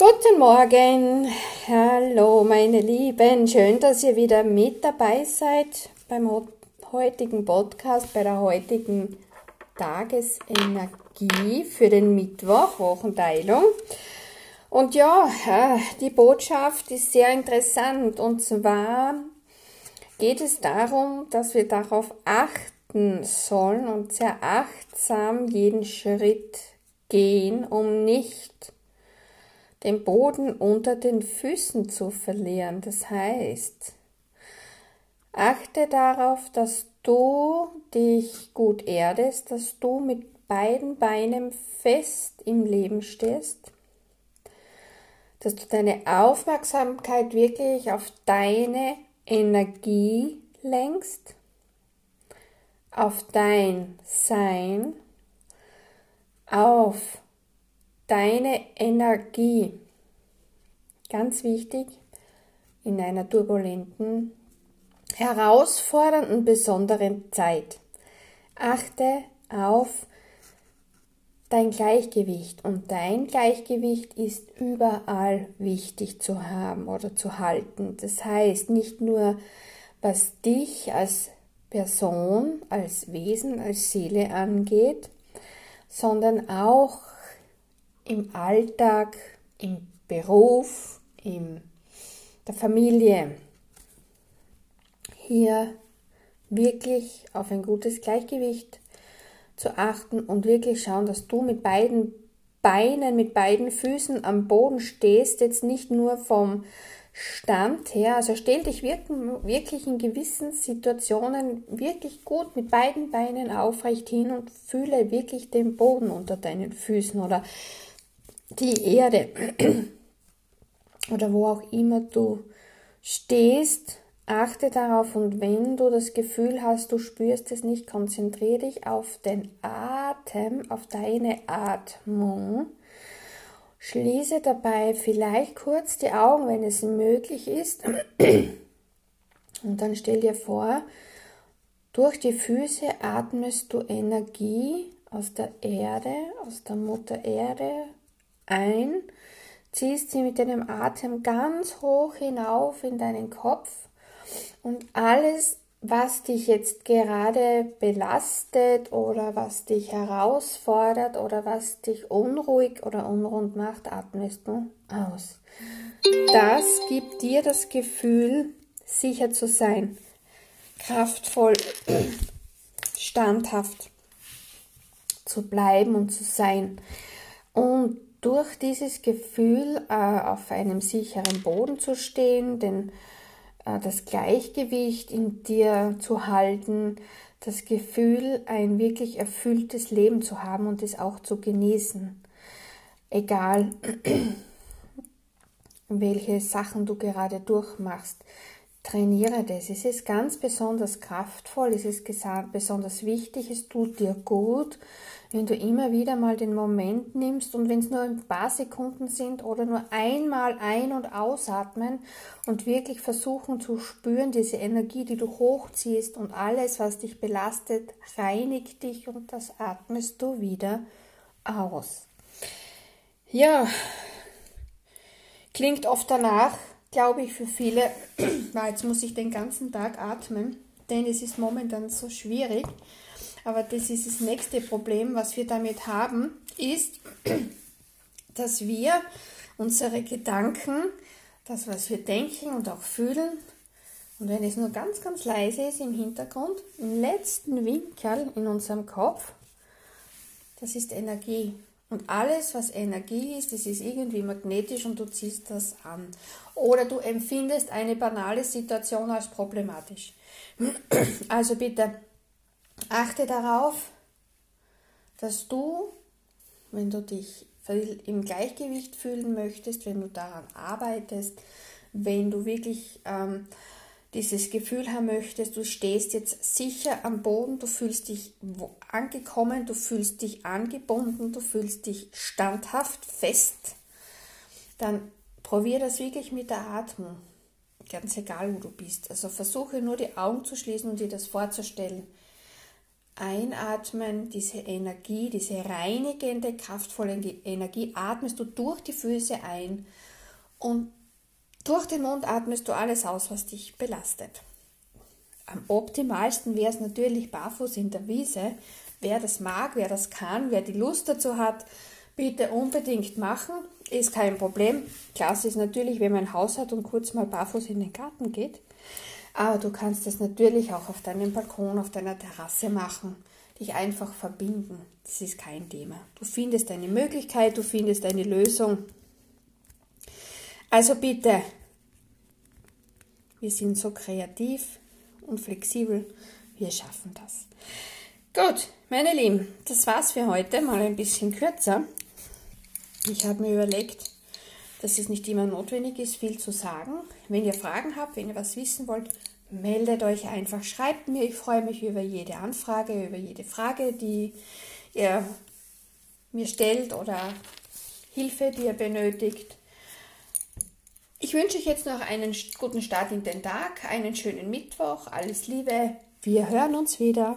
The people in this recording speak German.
Guten Morgen, hallo meine Lieben, schön, dass ihr wieder mit dabei seid beim heutigen Podcast, bei der heutigen Tagesenergie für den Mittwoch, Wochenteilung. Und ja, äh, die Botschaft ist sehr interessant. Und zwar geht es darum, dass wir darauf achten sollen und sehr achtsam jeden Schritt gehen, um nicht den Boden unter den Füßen zu verlieren. Das heißt, achte darauf, dass du dich gut erdest, dass du mit beiden Beinen fest im Leben stehst, dass du deine Aufmerksamkeit wirklich auf deine Energie lenkst, auf dein Sein, auf deine Energie. Ganz wichtig in einer turbulenten, herausfordernden, besonderen Zeit. Achte auf dein Gleichgewicht und dein Gleichgewicht ist überall wichtig zu haben oder zu halten. Das heißt nicht nur, was dich als Person, als Wesen, als Seele angeht, sondern auch im Alltag, im Beruf, in der Familie. Hier wirklich auf ein gutes Gleichgewicht zu achten und wirklich schauen, dass du mit beiden Beinen, mit beiden Füßen am Boden stehst, jetzt nicht nur vom Stand her, also stell dich wirklich in gewissen Situationen wirklich gut mit beiden Beinen aufrecht hin und fühle wirklich den Boden unter deinen Füßen oder die Erde oder wo auch immer du stehst, achte darauf und wenn du das Gefühl hast, du spürst es nicht, konzentriere dich auf den Atem, auf deine Atmung. Schließe dabei vielleicht kurz die Augen, wenn es möglich ist. Und dann stell dir vor, durch die Füße atmest du Energie aus der Erde, aus der Mutter Erde, ein, ziehst sie mit deinem Atem ganz hoch hinauf in deinen Kopf und alles, was dich jetzt gerade belastet oder was dich herausfordert oder was dich unruhig oder unrund macht, atmest du aus. Das gibt dir das Gefühl, sicher zu sein, kraftvoll, standhaft zu bleiben und zu sein. Und durch dieses Gefühl äh, auf einem sicheren Boden zu stehen, denn äh, das Gleichgewicht in dir zu halten, das Gefühl, ein wirklich erfülltes Leben zu haben und es auch zu genießen. Egal, welche Sachen du gerade durchmachst, trainiere das. Es ist ganz besonders kraftvoll, es ist besonders wichtig, es tut dir gut, wenn du immer wieder mal den Moment nimmst und wenn es nur ein paar Sekunden sind oder nur einmal ein- und ausatmen und wirklich versuchen zu spüren, diese Energie, die du hochziehst und alles, was dich belastet, reinigt dich und das atmest du wieder aus. Ja, klingt oft danach, glaube ich, für viele, weil jetzt muss ich den ganzen Tag atmen, denn es ist momentan so schwierig. Aber das ist das nächste Problem, was wir damit haben, ist, dass wir unsere Gedanken, das, was wir denken und auch fühlen, und wenn es nur ganz, ganz leise ist im Hintergrund, im letzten Winkel in unserem Kopf, das ist Energie. Und alles, was Energie ist, das ist irgendwie magnetisch und du ziehst das an. Oder du empfindest eine banale Situation als problematisch. Also bitte Achte darauf, dass du, wenn du dich im Gleichgewicht fühlen möchtest, wenn du daran arbeitest, wenn du wirklich ähm, dieses Gefühl haben möchtest, du stehst jetzt sicher am Boden, du fühlst dich angekommen, du fühlst dich angebunden, du fühlst dich standhaft, fest, dann probier das wirklich mit der Atmung. Ganz egal, wo du bist. Also versuche nur die Augen zu schließen und dir das vorzustellen Einatmen, diese Energie, diese reinigende, kraftvolle Energie atmest du durch die Füße ein und durch den Mund atmest du alles aus, was dich belastet. Am optimalsten wäre es natürlich barfuß in der Wiese. Wer das mag, wer das kann, wer die Lust dazu hat, bitte unbedingt machen. Ist kein Problem. Klasse ist natürlich, wenn man ein Haus hat und kurz mal barfuß in den Garten geht. Aber du kannst es natürlich auch auf deinem Balkon, auf deiner Terrasse machen, dich einfach verbinden. Das ist kein Thema. Du findest eine Möglichkeit, du findest eine Lösung. Also bitte, wir sind so kreativ und flexibel, wir schaffen das. Gut, meine Lieben, das war's für heute, mal ein bisschen kürzer. Ich habe mir überlegt, dass es nicht immer notwendig ist, viel zu sagen. Wenn ihr Fragen habt, wenn ihr was wissen wollt, meldet euch einfach, schreibt mir. Ich freue mich über jede Anfrage, über jede Frage, die ihr mir stellt oder Hilfe, die ihr benötigt. Ich wünsche euch jetzt noch einen guten Start in den Tag, einen schönen Mittwoch, alles Liebe. Wir hören uns wieder.